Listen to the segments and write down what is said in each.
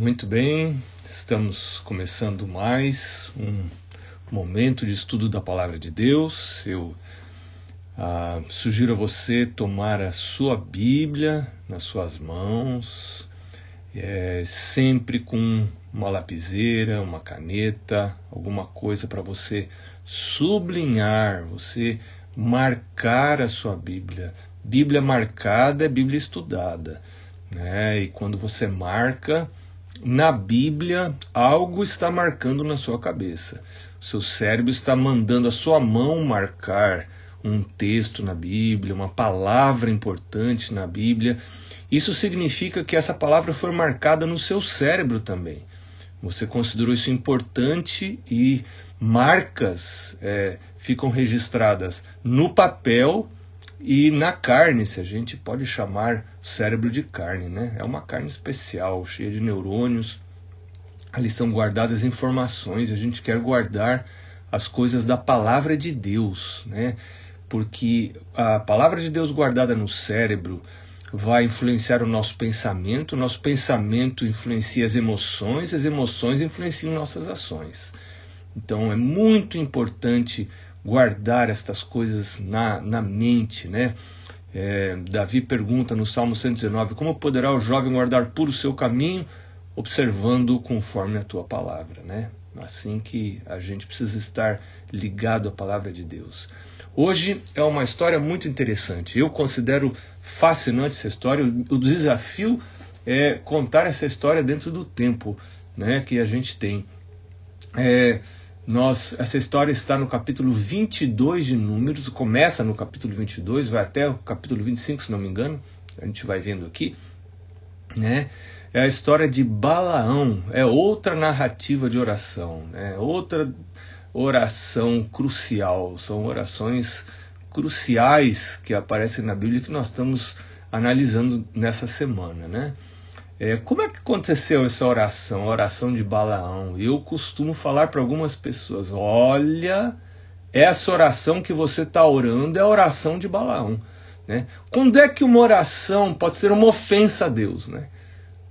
Muito bem, estamos começando mais um momento de estudo da Palavra de Deus. Eu ah, sugiro a você tomar a sua Bíblia nas suas mãos, é, sempre com uma lapiseira, uma caneta, alguma coisa para você sublinhar, você marcar a sua Bíblia. Bíblia marcada é Bíblia estudada. Né? E quando você marca, na Bíblia, algo está marcando na sua cabeça. Seu cérebro está mandando a sua mão marcar um texto na Bíblia, uma palavra importante na Bíblia. Isso significa que essa palavra foi marcada no seu cérebro também. Você considerou isso importante e marcas é, ficam registradas no papel e na carne, se a gente pode chamar o cérebro de carne, né? É uma carne especial, cheia de neurônios. Ali são guardadas informações, a gente quer guardar as coisas da palavra de Deus, né? Porque a palavra de Deus guardada no cérebro vai influenciar o nosso pensamento, o nosso pensamento influencia as emoções, as emoções influenciam nossas ações. Então é muito importante guardar estas coisas na, na mente, né? É, Davi pergunta no Salmo 119: Como poderá o jovem guardar puro o seu caminho, observando conforme a tua palavra, né? Assim que a gente precisa estar ligado à palavra de Deus. Hoje é uma história muito interessante. Eu considero fascinante essa história. O desafio é contar essa história dentro do tempo né, que a gente tem. É, nós, essa história está no capítulo 22 de Números, começa no capítulo 22, vai até o capítulo 25, se não me engano, a gente vai vendo aqui, né? É a história de Balaão, é outra narrativa de oração, né? outra oração crucial, são orações cruciais que aparecem na Bíblia que nós estamos analisando nessa semana, né? É, como é que aconteceu essa oração, a oração de Balaão? Eu costumo falar para algumas pessoas: olha, essa oração que você está orando é a oração de Balaão. Né? Quando é que uma oração pode ser uma ofensa a Deus? Né?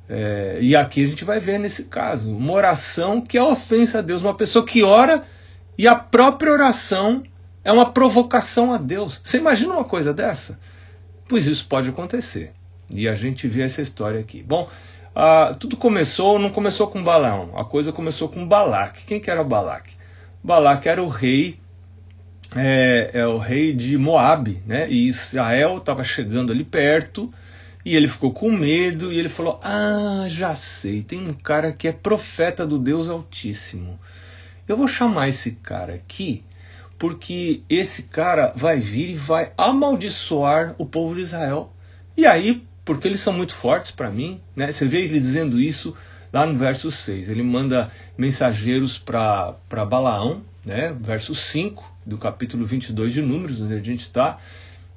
É, e aqui a gente vai ver nesse caso, uma oração que é ofensa a Deus, uma pessoa que ora e a própria oração é uma provocação a Deus. Você imagina uma coisa dessa? Pois isso pode acontecer. E a gente vê essa história aqui. Bom, ah, tudo começou, não começou com Balaão, a coisa começou com Balaque. Quem que era Balaque? Balaque era o rei, é, é o rei de Moabe, né? E Israel estava chegando ali perto e ele ficou com medo e ele falou: Ah, já sei, tem um cara que é profeta do Deus Altíssimo. Eu vou chamar esse cara aqui porque esse cara vai vir e vai amaldiçoar o povo de Israel. E aí porque eles são muito fortes para mim. Né? Você vê ele dizendo isso lá no verso 6. Ele manda mensageiros para Balaão, né? verso 5 do capítulo 22 de Números, onde a gente está.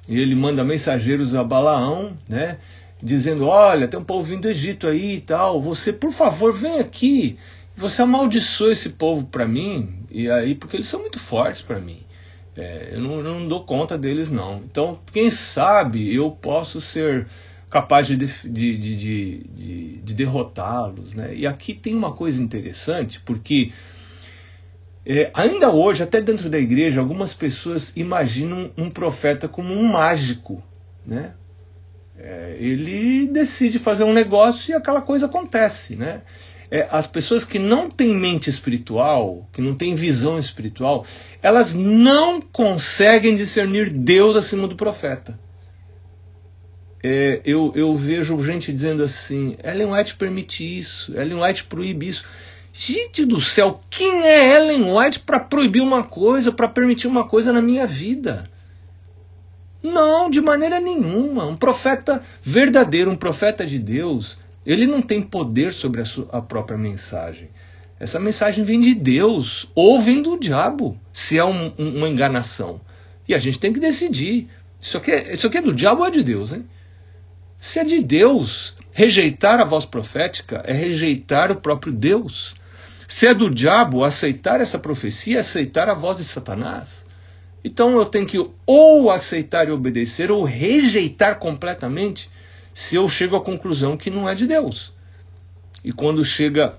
Ele manda mensageiros a Balaão, né? dizendo: Olha, tem um povo vindo do Egito aí e tal. Você, por favor, vem aqui. Você amaldiçoa esse povo para mim, e aí, porque eles são muito fortes para mim. É, eu, não, não dou conta deles, não. Então, quem sabe eu posso ser capaz de, de, de, de, de derrotá-los. Né? E aqui tem uma coisa interessante, porque é, ainda hoje, até dentro da igreja, algumas pessoas imaginam um profeta como um mágico. Né? É, ele decide fazer um negócio e aquela coisa acontece. Né? É, as pessoas que não têm mente espiritual, que não têm visão espiritual, elas não conseguem discernir Deus acima do profeta é, eu, eu vejo gente dizendo assim: Ellen White permite isso, Ellen White proíbe isso. Gente do céu, quem é Ellen White para proibir uma coisa, para permitir uma coisa na minha vida? Não, de maneira nenhuma. Um profeta verdadeiro, um profeta de Deus, ele não tem poder sobre a, sua, a própria mensagem. Essa mensagem vem de Deus ou vem do diabo, se é um, um, uma enganação. E a gente tem que decidir. Isso aqui, é, isso aqui é do diabo ou é de Deus, hein? Se é de Deus, rejeitar a voz profética é rejeitar o próprio Deus. Se é do diabo, aceitar essa profecia é aceitar a voz de Satanás. Então eu tenho que ou aceitar e obedecer ou rejeitar completamente se eu chego à conclusão que não é de Deus. E quando chega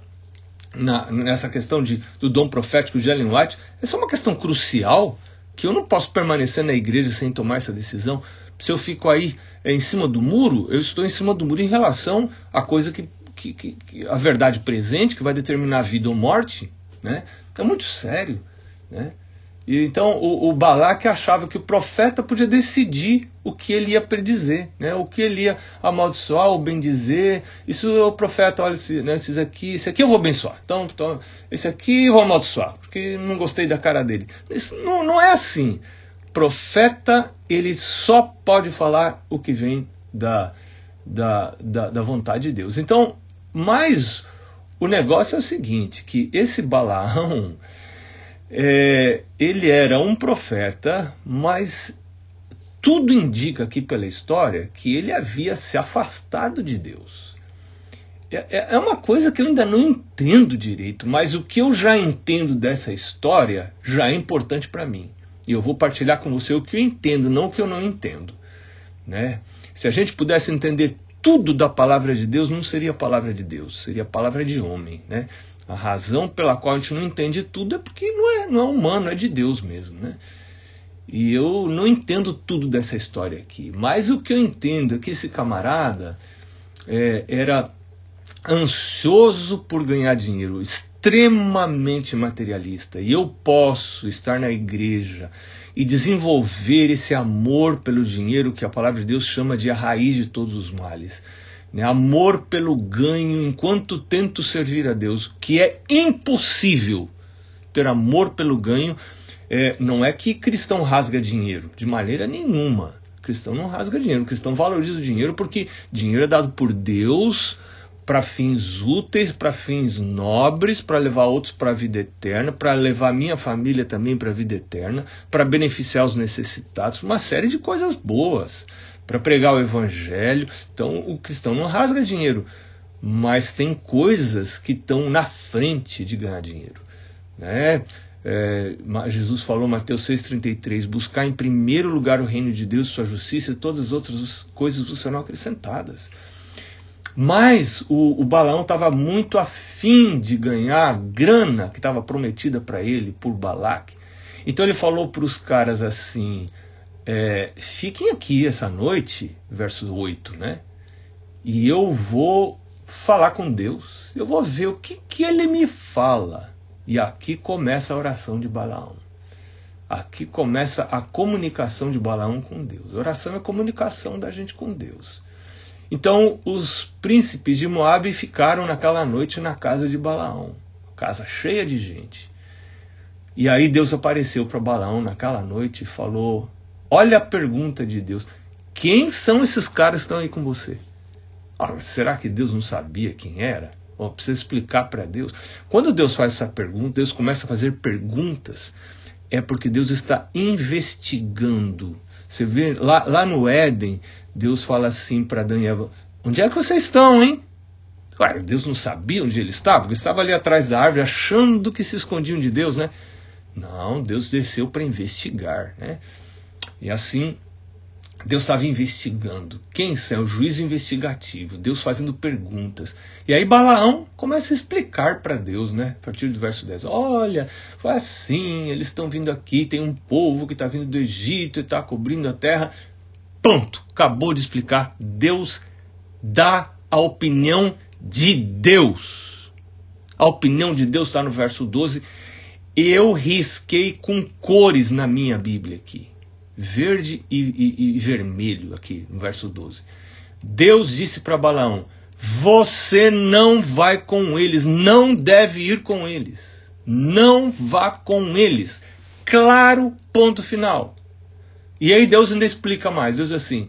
na, nessa questão de, do dom profético de Ellen White, essa é uma questão crucial que eu não posso permanecer na igreja sem tomar essa decisão. Se eu fico aí é, em cima do muro, eu estou em cima do muro em relação à coisa que, que, que, a verdade presente, que vai determinar a vida ou morte, né? É muito sério, né? E então o, o Balaque achava que o profeta podia decidir o que ele ia predizer, né? o que ele ia amaldiçoar ou bendizer. Isso o profeta, olha, esse, né, esses aqui, esse aqui eu vou abençoar. Então, então, esse aqui eu vou amaldiçoar, porque não gostei da cara dele. Isso não, não é assim. Profeta, ele só pode falar o que vem da, da, da, da vontade de Deus. Então, mas o negócio é o seguinte, que esse Balaão é, ele era um profeta, mas tudo indica aqui pela história que ele havia se afastado de Deus. É, é, é uma coisa que eu ainda não entendo direito, mas o que eu já entendo dessa história já é importante para mim. E eu vou partilhar com você o que eu entendo, não o que eu não entendo. Né? Se a gente pudesse entender tudo da palavra de Deus, não seria a palavra de Deus, seria a palavra de homem. Né? A razão pela qual a gente não entende tudo é porque não é, não é humano, é de Deus mesmo. Né? E eu não entendo tudo dessa história aqui, mas o que eu entendo é que esse camarada é, era ansioso por ganhar dinheiro, extremamente materialista. E eu posso estar na igreja e desenvolver esse amor pelo dinheiro que a palavra de Deus chama de a raiz de todos os males né? amor pelo ganho enquanto tento servir a Deus, que é impossível ter amor pelo ganho. É, não é que cristão rasga dinheiro, de maneira nenhuma. Cristão não rasga dinheiro, cristão valoriza o dinheiro porque dinheiro é dado por Deus para fins úteis, para fins nobres, para levar outros para a vida eterna, para levar minha família também para a vida eterna, para beneficiar os necessitados, uma série de coisas boas para pregar o evangelho. Então o cristão não rasga dinheiro, mas tem coisas que estão na frente de ganhar dinheiro. Né? É, Jesus falou, Mateus 6,33, buscar em primeiro lugar o reino de Deus, sua justiça e todas as outras coisas serão acrescentadas. Mas o, o Balaão estava muito afim de ganhar a grana que estava prometida para ele por Balaque. Então ele falou para os caras assim: é, fiquem aqui essa noite, verso 8, né? E eu vou falar com Deus, eu vou ver o que, que ele me fala. E aqui começa a oração de Balaão. Aqui começa a comunicação de Balaão com Deus. Oração é a comunicação da gente com Deus. Então os príncipes de Moabe ficaram naquela noite na casa de Balaão, casa cheia de gente. E aí Deus apareceu para Balaão naquela noite e falou: Olha a pergunta de Deus: quem são esses caras que estão aí com você? Ora, será que Deus não sabia quem era? Oh, precisa explicar para Deus. Quando Deus faz essa pergunta, Deus começa a fazer perguntas, é porque Deus está investigando. Você vê lá, lá no Éden, Deus fala assim para Eva: Onde é que vocês estão, hein? Claro, Deus não sabia onde ele estava, porque estava ali atrás da árvore achando que se escondiam de Deus, né? Não, Deus desceu para investigar, né? E assim, Deus estava investigando. Quem é o juízo investigativo? Deus fazendo perguntas. E aí Balaão começa a explicar para Deus, né? A partir do verso 10. Olha, foi assim, eles estão vindo aqui, tem um povo que está vindo do Egito e está cobrindo a terra. Pronto, acabou de explicar. Deus dá a opinião de Deus. A opinião de Deus está no verso 12. Eu risquei com cores na minha Bíblia aqui verde e, e, e vermelho, aqui no verso 12. Deus disse para Balaão: Você não vai com eles, não deve ir com eles. Não vá com eles. Claro, ponto final. E aí Deus ainda explica mais. Deus diz assim: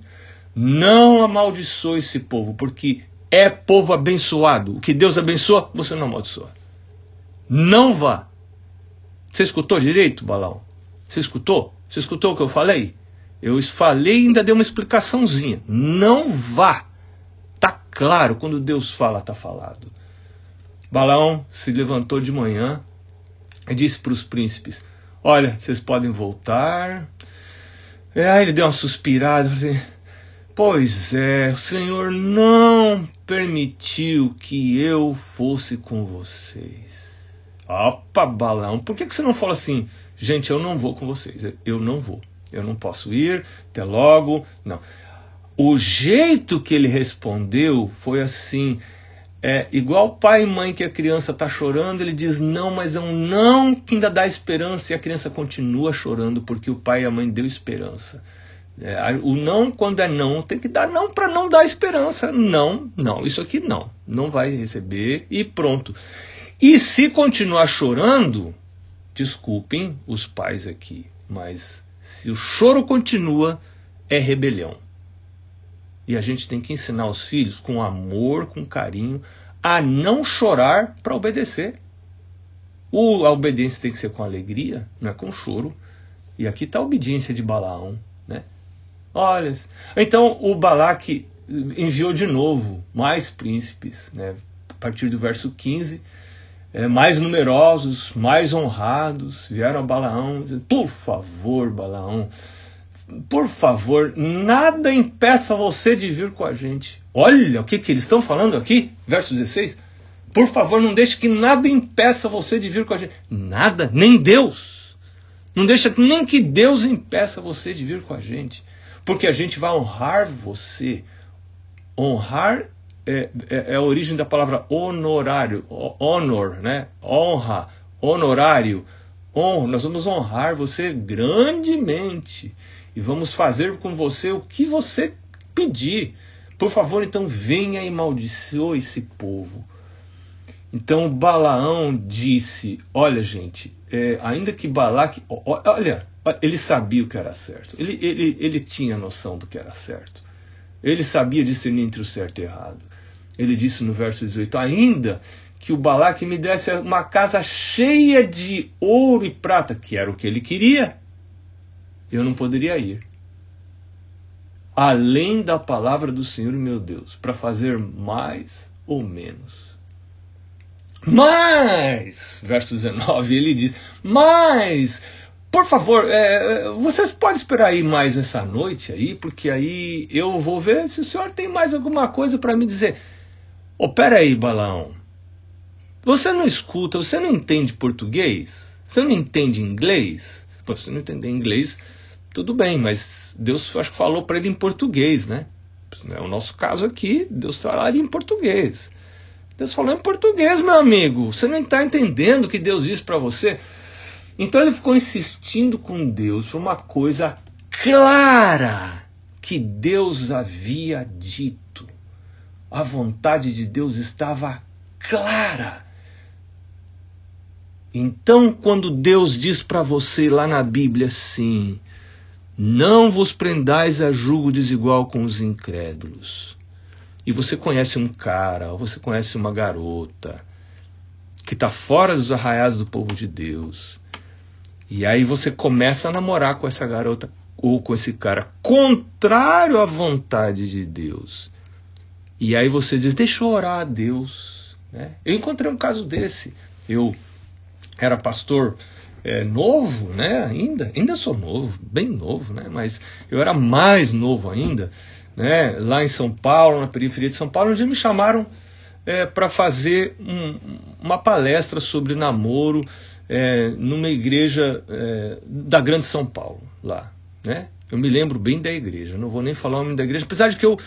Não amaldiçoe esse povo, porque é povo abençoado. O que Deus abençoa, você não amaldiçoa. Não vá. Você escutou direito, Balaão? Você escutou? Você escutou o que eu falei? Eu falei e ainda dei uma explicaçãozinha. Não vá. Tá claro, quando Deus fala, tá falado. Balaão se levantou de manhã e disse para os príncipes: Olha, vocês podem voltar. É, aí ele deu uma suspirada, assim, Pois é, o Senhor não permitiu que eu fosse com vocês. Opa, balão, por que, que você não fala assim, gente, eu não vou com vocês, eu não vou, eu não posso ir, até logo, não. O jeito que ele respondeu foi assim, é igual pai e mãe que a criança está chorando, ele diz não, mas é um não que ainda dá esperança e a criança continua chorando porque o pai e a mãe deu esperança. É, o não, quando é não, tem que dar não para não dar esperança. Não, não, isso aqui não, não vai receber e pronto. E se continuar chorando, desculpem os pais aqui, mas se o choro continua, é rebelião. E a gente tem que ensinar os filhos com amor, com carinho, a não chorar para obedecer. O, a obediência tem que ser com alegria, não é com choro. E aqui está a obediência de Balaão. Né? Olha, então o Balaque enviou de novo mais príncipes, né? a partir do verso 15, é, mais numerosos, mais honrados, vieram a Balaão, dizendo, por favor, Balaão, por favor, nada impeça você de vir com a gente. Olha o que, que eles estão falando aqui, verso 16. Por favor, não deixe que nada impeça você de vir com a gente. Nada, nem Deus. Não deixa nem que Deus impeça você de vir com a gente. Porque a gente vai honrar você. Honrar é, é, é a origem da palavra honorário, honor, né? Honra, honorário. Honra, nós vamos honrar você grandemente e vamos fazer com você o que você pedir. Por favor, então venha e maldiçoe esse povo. Então Balaão disse: Olha, gente, é, ainda que Balaque. Olha, ele sabia o que era certo. Ele, ele, ele tinha noção do que era certo. Ele sabia discernir entre o certo e o errado. Ele disse no verso 18: Ainda que o Balaque me desse uma casa cheia de ouro e prata, que era o que ele queria, eu não poderia ir além da palavra do Senhor meu Deus, para fazer mais ou menos. Mas, verso 19, ele diz: Mas, por favor, é, vocês podem esperar aí mais essa noite aí, porque aí eu vou ver se o senhor tem mais alguma coisa para me dizer. Ô, aí, Balão. Você não escuta, você não entende português? Você não entende inglês? Pô, se não entender inglês, tudo bem, mas Deus acho que falou para ele em português, né? É o nosso caso aqui, Deus falaria em português. Deus falou em português, meu amigo. Você não está entendendo o que Deus disse para você? Então ele ficou insistindo com Deus por uma coisa clara que Deus havia dito. A vontade de Deus estava clara. Então, quando Deus diz para você lá na Bíblia assim, não vos prendais a julgo desigual com os incrédulos. E você conhece um cara, ou você conhece uma garota, que está fora dos arraiais do povo de Deus. E aí você começa a namorar com essa garota ou com esse cara, contrário à vontade de Deus. E aí você diz: Deixa eu orar a Deus. Né? Eu encontrei um caso desse. Eu era pastor é, novo, né? Ainda, ainda sou novo, bem novo, né? Mas eu era mais novo ainda, né? Lá em São Paulo, na periferia de São Paulo, onde me chamaram é, para fazer um, uma palestra sobre namoro é, numa igreja da Grande São Paulo, lá, né? Eu me lembro bem da igreja, não vou nem falar o nome da igreja, apesar de que eu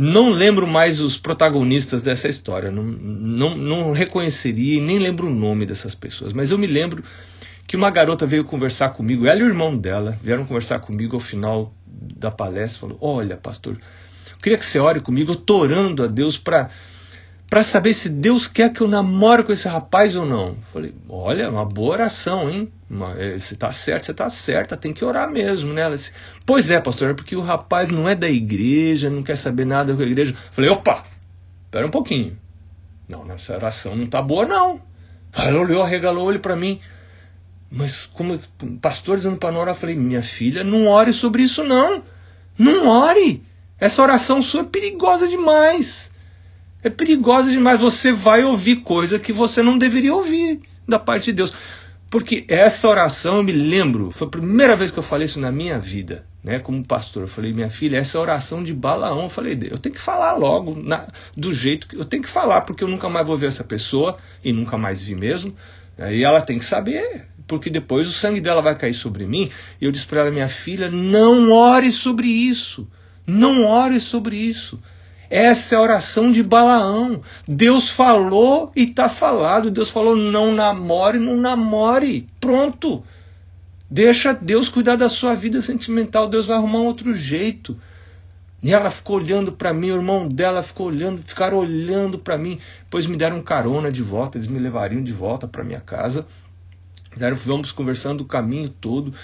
não lembro mais os protagonistas dessa história, não, não, não reconheceria e nem lembro o nome dessas pessoas, mas eu me lembro que uma garota veio conversar comigo, ela e o irmão dela vieram conversar comigo ao final da palestra, falou: "Olha, pastor, eu queria que você ore comigo, eu tô orando a Deus para para saber se Deus quer que eu namore com esse rapaz ou não". Falei: "Olha, uma boa oração, hein? É, você tá certo, você tá certa, tem que orar mesmo, né?". Ela disse: "Pois é, pastor, é porque o rapaz não é da igreja, não quer saber nada com a igreja". Falei: "Opa, espera um pouquinho. Não, essa oração não tá boa não". Ela olhou, arregalou o olho para mim. Mas como pastor dizendo para Nora, eu falei, minha filha, não ore sobre isso não. Não ore. Essa oração sua é perigosa demais. É perigosa demais. Você vai ouvir coisa que você não deveria ouvir da parte de Deus. Porque essa oração eu me lembro, foi a primeira vez que eu falei isso na minha vida, né? Como pastor, eu falei, minha filha, essa oração de Balaão, eu falei, eu tenho que falar logo, na, do jeito que eu tenho que falar, porque eu nunca mais vou ver essa pessoa e nunca mais vi mesmo. E ela tem que saber, porque depois o sangue dela vai cair sobre mim. E eu disse para ela, minha filha, não ore sobre isso, não ore sobre isso. Essa é a oração de Balaão. Deus falou e está falado. Deus falou: não namore, não namore. Pronto. Deixa Deus cuidar da sua vida sentimental. Deus vai arrumar um outro jeito. E ela ficou olhando para mim, o irmão dela ficou olhando, ficaram olhando para mim. Depois me deram carona de volta, eles me levariam de volta para minha casa. Deram, vamos conversando o caminho todo.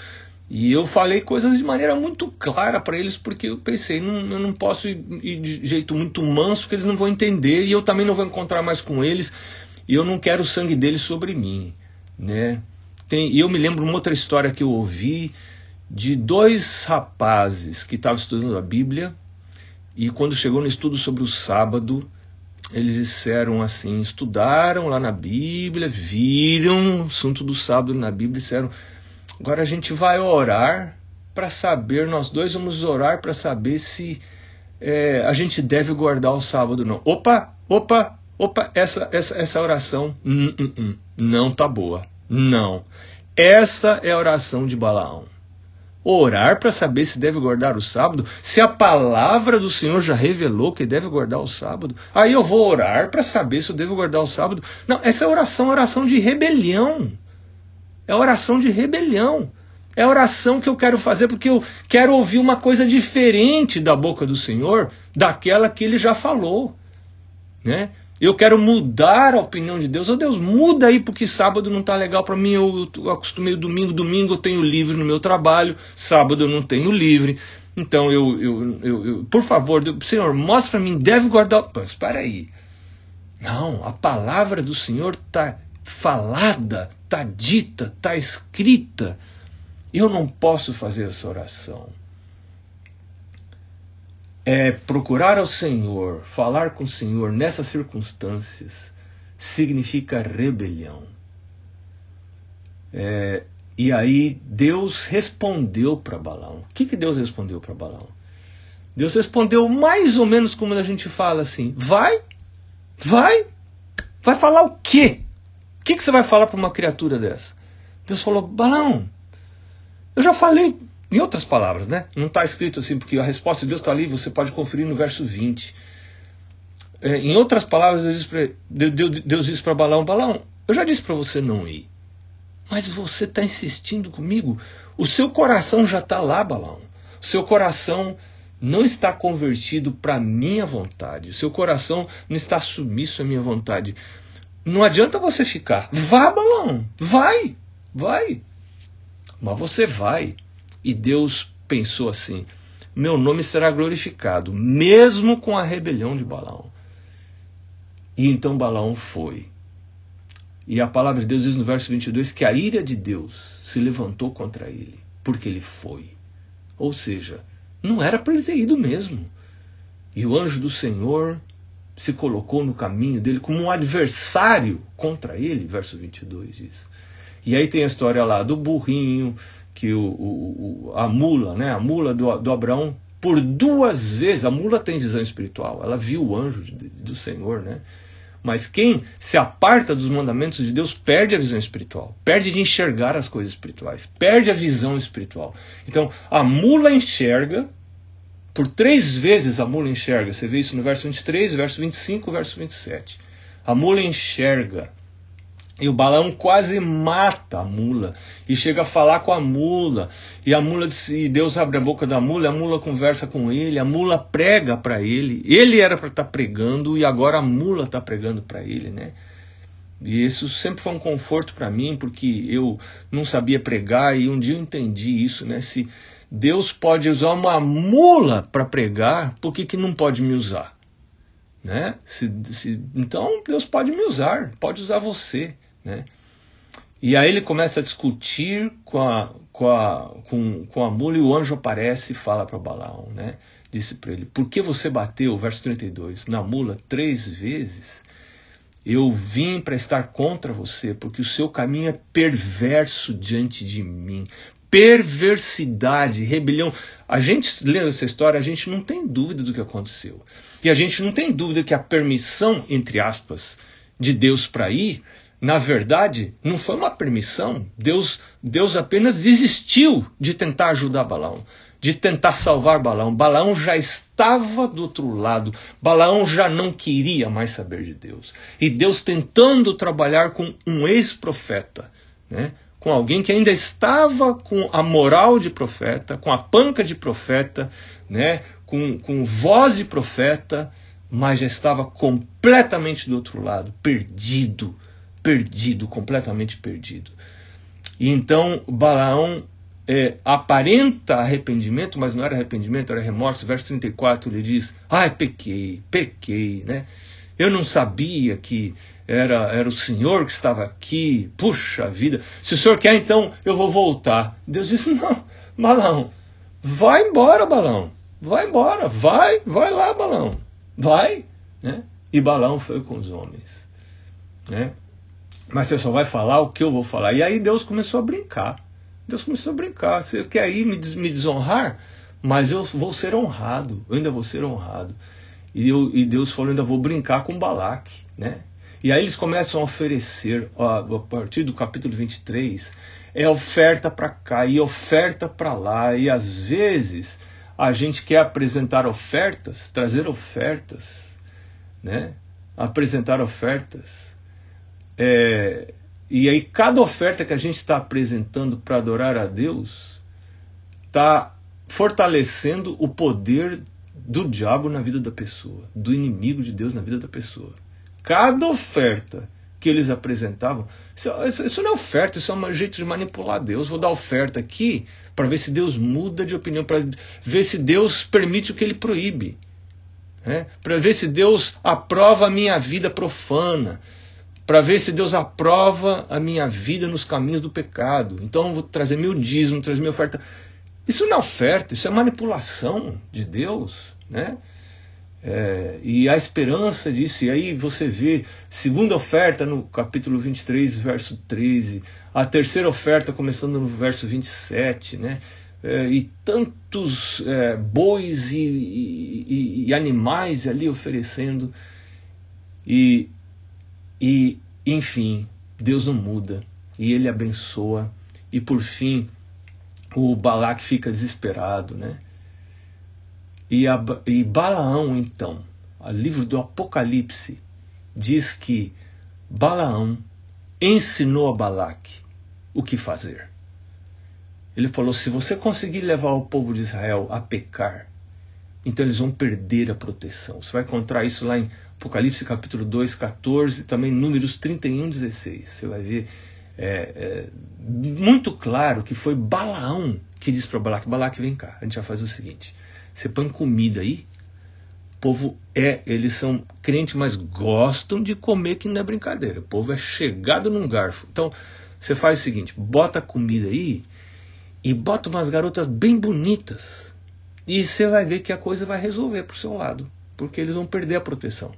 E eu falei coisas de maneira muito clara para eles, porque eu pensei, não, eu não posso ir, ir, de jeito muito manso, porque eles não vão entender, e eu também não vou encontrar mais com eles, e eu não quero o sangue deles sobre mim. Né? Tem, e eu me lembro uma outra história que eu ouvi de dois rapazes que estavam estudando a Bíblia, e quando chegou no estudo sobre o sábado, eles disseram assim: estudaram lá na Bíblia, viram o assunto do sábado na Bíblia, disseram Agora a gente vai orar para saber, nós dois vamos orar para saber se é, a gente deve guardar o sábado não. Opa, opa, opa, essa, essa, essa oração hum, hum, hum, não tá boa. Não. Essa é a oração de Balaão. Orar para saber se deve guardar o sábado, se a palavra do Senhor já revelou que deve guardar o sábado, aí eu vou orar para saber se eu devo guardar o sábado. Não, essa é oração, oração de rebelião. É oração de rebelião. É oração que eu quero fazer porque eu quero ouvir uma coisa diferente da boca do Senhor daquela que ele já falou. Né? Eu quero mudar a opinião de Deus. Oh Deus, muda aí porque sábado não está legal para mim. Eu, eu acostumei domingo, domingo eu tenho livre no meu trabalho, sábado eu não tenho livre. Então eu, eu, eu, eu por favor, Senhor, mostra para mim, deve guardar. Mas espera aí. Não, a palavra do Senhor está falada, está dita, está escrita. Eu não posso fazer essa oração. É procurar ao Senhor, falar com o Senhor nessas circunstâncias, significa rebelião. É, e aí Deus respondeu para Balaão. O que, que Deus respondeu para Balaão? Deus respondeu mais ou menos como a gente fala assim: vai, vai, vai falar o quê? Que, que você vai falar para uma criatura dessa? Deus falou, Balão, eu já falei, em outras palavras, né? Não está escrito assim, porque a resposta de Deus está ali, você pode conferir no verso 20. É, em outras palavras, Deus disse para Balão, Balão, eu já disse para você não ir. Mas você está insistindo comigo. O seu coração já está lá, Balão. O seu coração não está convertido para minha vontade. O seu coração não está submisso à minha vontade. Não adianta você ficar. Vá, balão. Vai. Vai. Mas você vai. E Deus pensou assim: meu nome será glorificado, mesmo com a rebelião de Balaão. E então Balaão foi. E a palavra de Deus diz no verso 22 que a ira de Deus se levantou contra ele, porque ele foi. Ou seja, não era para ele ter ido mesmo. E o anjo do Senhor se colocou no caminho dele como um adversário contra ele, verso 22 diz. E aí tem a história lá do burrinho, que o, o, a mula, né, a mula do, do Abraão, por duas vezes, a mula tem visão espiritual, ela viu o anjo de, do Senhor, né? Mas quem se aparta dos mandamentos de Deus perde a visão espiritual, perde de enxergar as coisas espirituais, perde a visão espiritual. Então, a mula enxerga, por três vezes a mula enxerga. Você vê isso no verso 23, verso 25, verso 27. A mula enxerga. E o Balaão quase mata a mula e chega a falar com a mula. E a mula e Deus abre a boca da mula, a mula conversa com ele, a mula prega para ele. Ele era para estar tá pregando e agora a mula está pregando para ele, né? E isso sempre foi um conforto para mim, porque eu não sabia pregar e um dia eu entendi isso, né? Se Deus pode usar uma mula para pregar, por que, que não pode me usar? Né? Se, se, então Deus pode me usar, pode usar você. Né? E aí ele começa a discutir com a, com a, com, com a mula e o anjo aparece e fala para Balaão. Né? Disse para ele: Por que você bateu, verso 32, na mula três vezes? Eu vim para estar contra você, porque o seu caminho é perverso diante de mim. Perversidade, rebelião. A gente, lendo essa história, a gente não tem dúvida do que aconteceu. E a gente não tem dúvida que a permissão, entre aspas, de Deus para ir, na verdade, não foi uma permissão. Deus, Deus apenas desistiu de tentar ajudar Balaão de tentar salvar Balaão. Balaão já estava do outro lado. Balaão já não queria mais saber de Deus. E Deus tentando trabalhar com um ex-profeta, né? com alguém que ainda estava com a moral de profeta, com a panca de profeta, né? com, com voz de profeta, mas já estava completamente do outro lado, perdido, perdido, completamente perdido. E então Balaão é, aparenta arrependimento, mas não era arrependimento, era remorso. Verso 34 ele diz: Ai, pequei, pequei, né? Eu não sabia que era, era o Senhor que estava aqui. Puxa vida, se o Senhor quer, então eu vou voltar. Deus disse: Não, Balão, vai embora, Balão, vai embora, vai, vai lá, Balão, vai. Né? E Balão foi com os homens. Né? Mas você só vai falar o que eu vou falar. E aí Deus começou a brincar. Deus começou a brincar. Você quer ir me, me desonrar? Mas eu vou ser honrado. Eu ainda vou ser honrado. E, eu, e Deus falou: ainda vou brincar com Balaque. Né? E aí eles começam a oferecer, ó, a partir do capítulo 23, é oferta para cá e oferta para lá. E às vezes a gente quer apresentar ofertas, trazer ofertas, né? apresentar ofertas. É, e aí, cada oferta que a gente está apresentando para adorar a Deus está fortalecendo o poder do diabo na vida da pessoa, do inimigo de Deus na vida da pessoa. Cada oferta que eles apresentavam, isso, isso não é oferta, isso é um jeito de manipular Deus. Vou dar oferta aqui para ver se Deus muda de opinião, para ver se Deus permite o que ele proíbe. Né? Para ver se Deus aprova a minha vida profana, para ver se Deus aprova a minha vida nos caminhos do pecado. Então eu vou trazer meu dízimo, trazer minha oferta. Isso não é oferta, isso é manipulação de Deus, né? É, e a esperança disso, e aí você vê, segunda oferta no capítulo 23, verso 13, a terceira oferta começando no verso 27, né? É, e tantos é, bois e, e, e, animais ali oferecendo, e e, enfim, Deus não muda e ele abençoa. E por fim, o Balaque fica desesperado, né? E, a, e Balaão, então, o livro do Apocalipse, diz que Balaão ensinou a Balaque o que fazer. Ele falou: se você conseguir levar o povo de Israel a pecar, então eles vão perder a proteção. Você vai encontrar isso lá em Apocalipse capítulo 2, 14, também Números 31, 16. Você vai ver é, é, muito claro que foi Balaão que disse para Balaque: Balaque, vem cá, a gente vai fazer o seguinte: você põe comida aí. O povo é, eles são crentes, mas gostam de comer que não é brincadeira. O povo é chegado num garfo. Então, você faz o seguinte: bota comida aí e bota umas garotas bem bonitas e você vai ver que a coisa vai resolver para o seu lado, porque eles vão perder a proteção.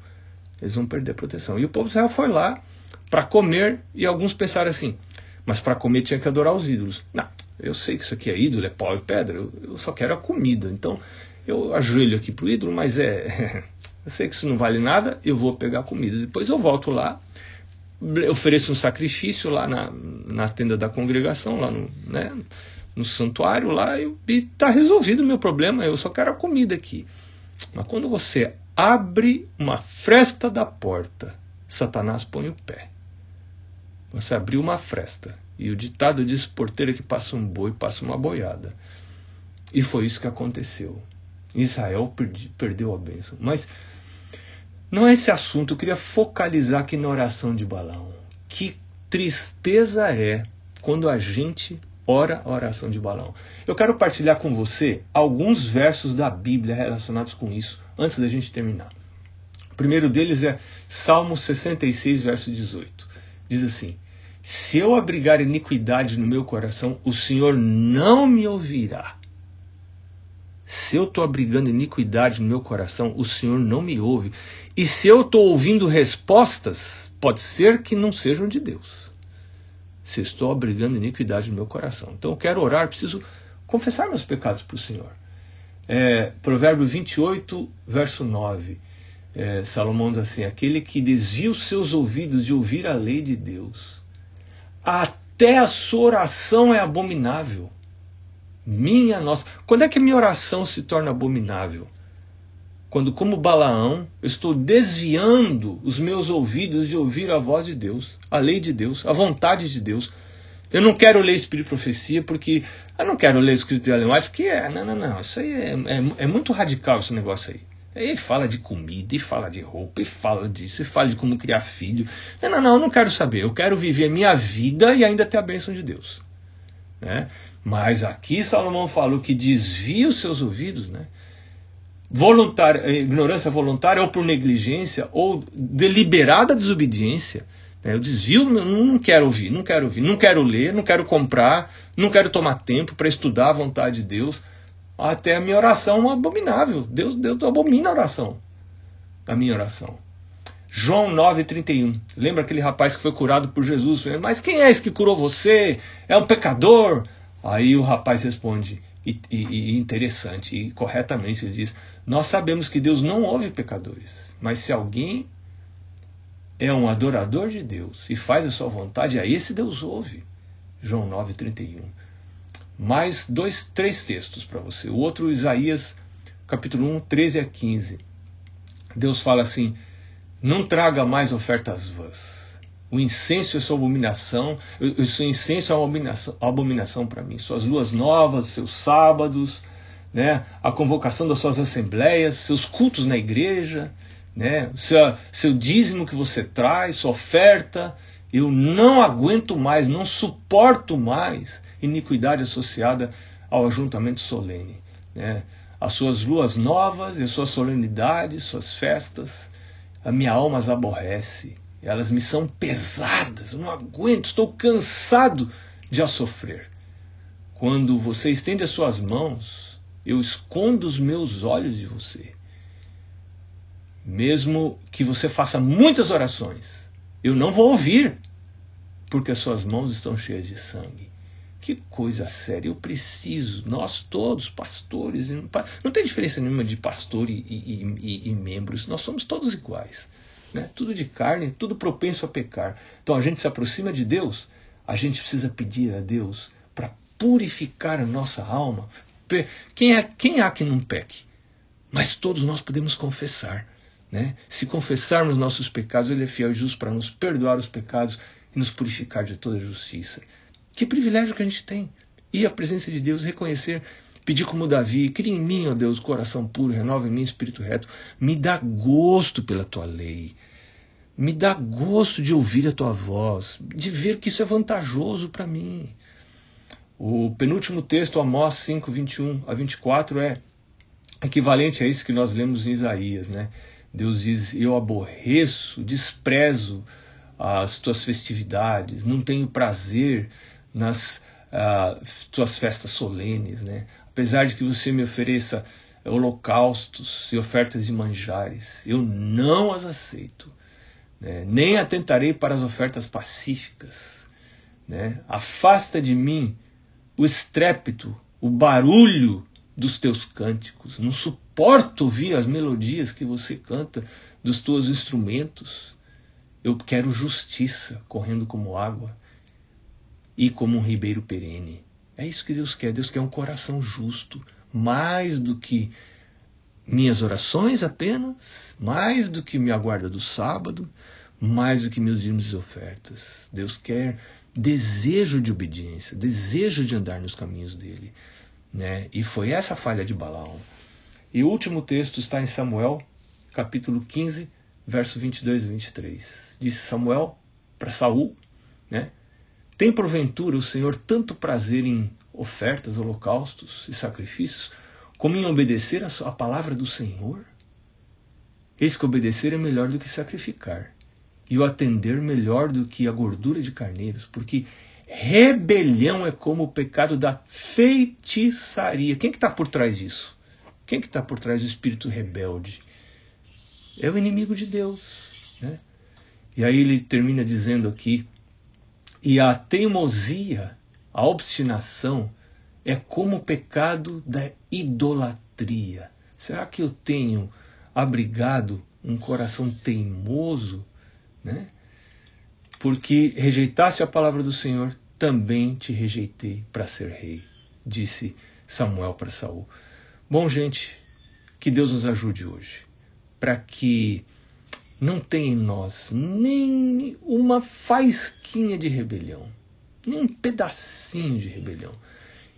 Eles vão perder a proteção. E o povo de Israel foi lá para comer, e alguns pensaram assim: mas para comer tinha que adorar os ídolos. Não, eu sei que isso aqui é ídolo, é pau e pedra, eu, eu só quero a comida. Então eu ajoelho aqui para o ídolo, mas é. eu sei que isso não vale nada, eu vou pegar a comida. Depois eu volto lá, ofereço um sacrifício lá na, na tenda da congregação, lá no. Né, no santuário lá e está resolvido o meu problema, eu só quero a comida aqui. Mas quando você abre uma fresta da porta, Satanás põe o pé. Você abriu uma fresta. E o ditado diz: porteira que passa um boi, passa uma boiada. E foi isso que aconteceu. Israel perdi, perdeu a bênção. Mas não é esse assunto. Eu queria focalizar aqui na oração de Balão. Que tristeza é quando a gente ora a oração de Balão. Eu quero partilhar com você alguns versos da Bíblia relacionados com isso, antes da gente terminar. O primeiro deles é Salmo 66, verso 18. Diz assim: Se eu abrigar iniquidade no meu coração, o Senhor não me ouvirá. Se eu estou abrigando iniquidade no meu coração, o Senhor não me ouve. E se eu estou ouvindo respostas pode ser que não sejam de Deus. Se estou abrigando iniquidade no meu coração. Então eu quero orar, preciso confessar meus pecados para o Senhor. É, provérbio 28, verso 9. É, Salomão diz assim: Aquele que desvia os seus ouvidos de ouvir a lei de Deus, até a sua oração é abominável. Minha nossa. Quando é que a minha oração se torna abominável? Quando, como Balaão, eu estou desviando os meus ouvidos de ouvir a voz de Deus, a lei de Deus, a vontade de Deus. Eu não quero ler Espírito de Profecia porque. Eu não quero ler Escrito de Ellen porque é. Não, não, não. Isso aí é, é, é muito radical esse negócio aí. Ele fala de comida, e fala de roupa, e fala disso, e fala de como criar filho. Não, não, não, eu não quero saber. Eu quero viver a minha vida e ainda ter a bênção de Deus. Né? Mas aqui Salomão falou que desvia os seus ouvidos, né? Voluntária, eh, ignorância voluntária ou por negligência ou deliberada desobediência. Né? Eu desvio, não quero ouvir, não quero ouvir, não quero ler, não quero comprar, não quero tomar tempo para estudar a vontade de Deus. Até a minha oração é abominável. Deus, Deus abomina a oração. A minha oração. João 9,31. Lembra aquele rapaz que foi curado por Jesus? Mas quem é esse que curou você? É um pecador? Aí o rapaz responde, e, e, e, interessante e corretamente, ele diz: Nós sabemos que Deus não ouve pecadores, mas se alguém é um adorador de Deus e faz a sua vontade, a esse Deus ouve. João 9,31. Mais dois, três textos para você. O outro, Isaías, capítulo 1, 13 a 15. Deus fala assim: Não traga mais ofertas vãs o incenso é sua abominação, o seu incenso é uma abominação, abominação para mim. Suas luas novas, seus sábados, né? a convocação das suas assembleias, seus cultos na igreja, né? seu, seu dízimo que você traz, sua oferta. Eu não aguento mais, não suporto mais iniquidade associada ao ajuntamento solene. Né? As suas luas novas e as suas solenidades, suas festas, a minha alma as aborrece. Elas me são pesadas, eu não aguento, estou cansado de a sofrer. Quando você estende as suas mãos, eu escondo os meus olhos de você. Mesmo que você faça muitas orações, eu não vou ouvir, porque as suas mãos estão cheias de sangue. Que coisa séria, eu preciso, nós todos, pastores, não tem diferença nenhuma de pastor e, e, e, e membros, nós somos todos iguais né? tudo de carne, tudo propenso a pecar. Então a gente se aproxima de Deus, a gente precisa pedir a Deus para purificar a nossa alma. Quem, é, quem há que não peque? Mas todos nós podemos confessar. Né? Se confessarmos nossos pecados, Ele é fiel e justo para nos perdoar os pecados e nos purificar de toda justiça. Que privilégio que a gente tem! Ir à presença de Deus, reconhecer Pedir como Davi, cria em mim, ó Deus, coração puro, renova em mim espírito reto. Me dá gosto pela tua lei. Me dá gosto de ouvir a tua voz, de ver que isso é vantajoso para mim. O penúltimo texto, Amós 5, 21 a 24, é equivalente a isso que nós lemos em Isaías. Né? Deus diz: Eu aborreço, desprezo as tuas festividades, não tenho prazer nas uh, tuas festas solenes. Né? apesar de que você me ofereça holocaustos e ofertas de manjares, eu não as aceito. Né? Nem atentarei para as ofertas pacíficas. Né? Afasta de mim o estrépito, o barulho dos teus cânticos. Não suporto ouvir as melodias que você canta dos teus instrumentos. Eu quero justiça correndo como água e como um ribeiro perene. É isso que Deus quer. Deus quer um coração justo, mais do que minhas orações apenas, mais do que minha guarda do sábado, mais do que meus dízimos e ofertas. Deus quer desejo de obediência, desejo de andar nos caminhos dele. Né? E foi essa falha de Balaão. E o último texto está em Samuel, capítulo 15, verso 22 e 23. Disse Samuel para Saul, né? Tem porventura o Senhor tanto prazer em ofertas, holocaustos e sacrifícios, como em obedecer a palavra do Senhor? Eis que obedecer é melhor do que sacrificar, e o atender melhor do que a gordura de carneiros, porque rebelião é como o pecado da feitiçaria. Quem que está por trás disso? Quem que está por trás do espírito rebelde? É o inimigo de Deus. Né? E aí ele termina dizendo aqui: e a teimosia, a obstinação, é como o pecado da idolatria. Será que eu tenho abrigado um coração teimoso, né? Porque rejeitaste a palavra do Senhor, também te rejeitei para ser rei, disse Samuel para Saul. Bom, gente, que Deus nos ajude hoje, para que não tenha em nós nem uma faísquinha de rebelião, nem um pedacinho de rebelião,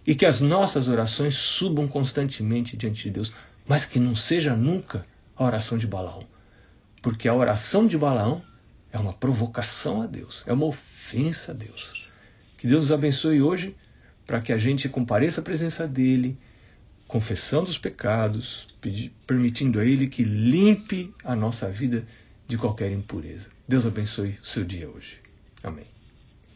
e que as nossas orações subam constantemente diante de Deus, mas que não seja nunca a oração de Balaão, porque a oração de Balaão é uma provocação a Deus, é uma ofensa a Deus. Que Deus nos abençoe hoje para que a gente compareça à presença dele, confessando os pecados, permitindo a ele que limpe a nossa vida de qualquer impureza. Deus abençoe o seu dia hoje. Amém.